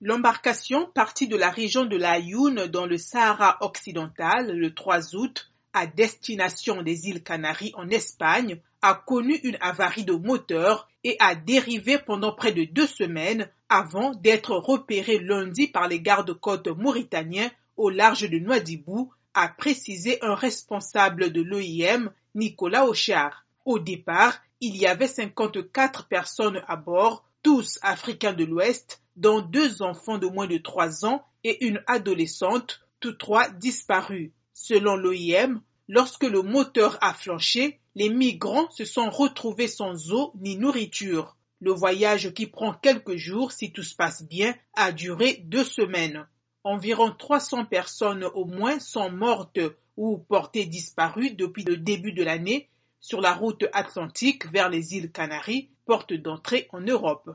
L'embarcation partie de la région de la Youn dans le Sahara occidental le 3 août à destination des îles Canaries en Espagne a connu une avarie de moteur et a dérivé pendant près de deux semaines avant d'être repéré lundi par les gardes-côtes mauritaniens au large de Nouadhibou, a précisé un responsable de l'OIM, Nicolas Auchard. Au départ, il y avait 54 personnes à bord, tous africains de l'Ouest, dont deux enfants de moins de trois ans et une adolescente, tous trois disparus. Selon l'OIM, lorsque le moteur a flanché, les migrants se sont retrouvés sans eau ni nourriture. Le voyage qui prend quelques jours si tout se passe bien a duré deux semaines. Environ 300 personnes au moins sont mortes ou portées disparues depuis le début de l'année sur la route atlantique vers les îles Canaries, porte d'entrée en Europe.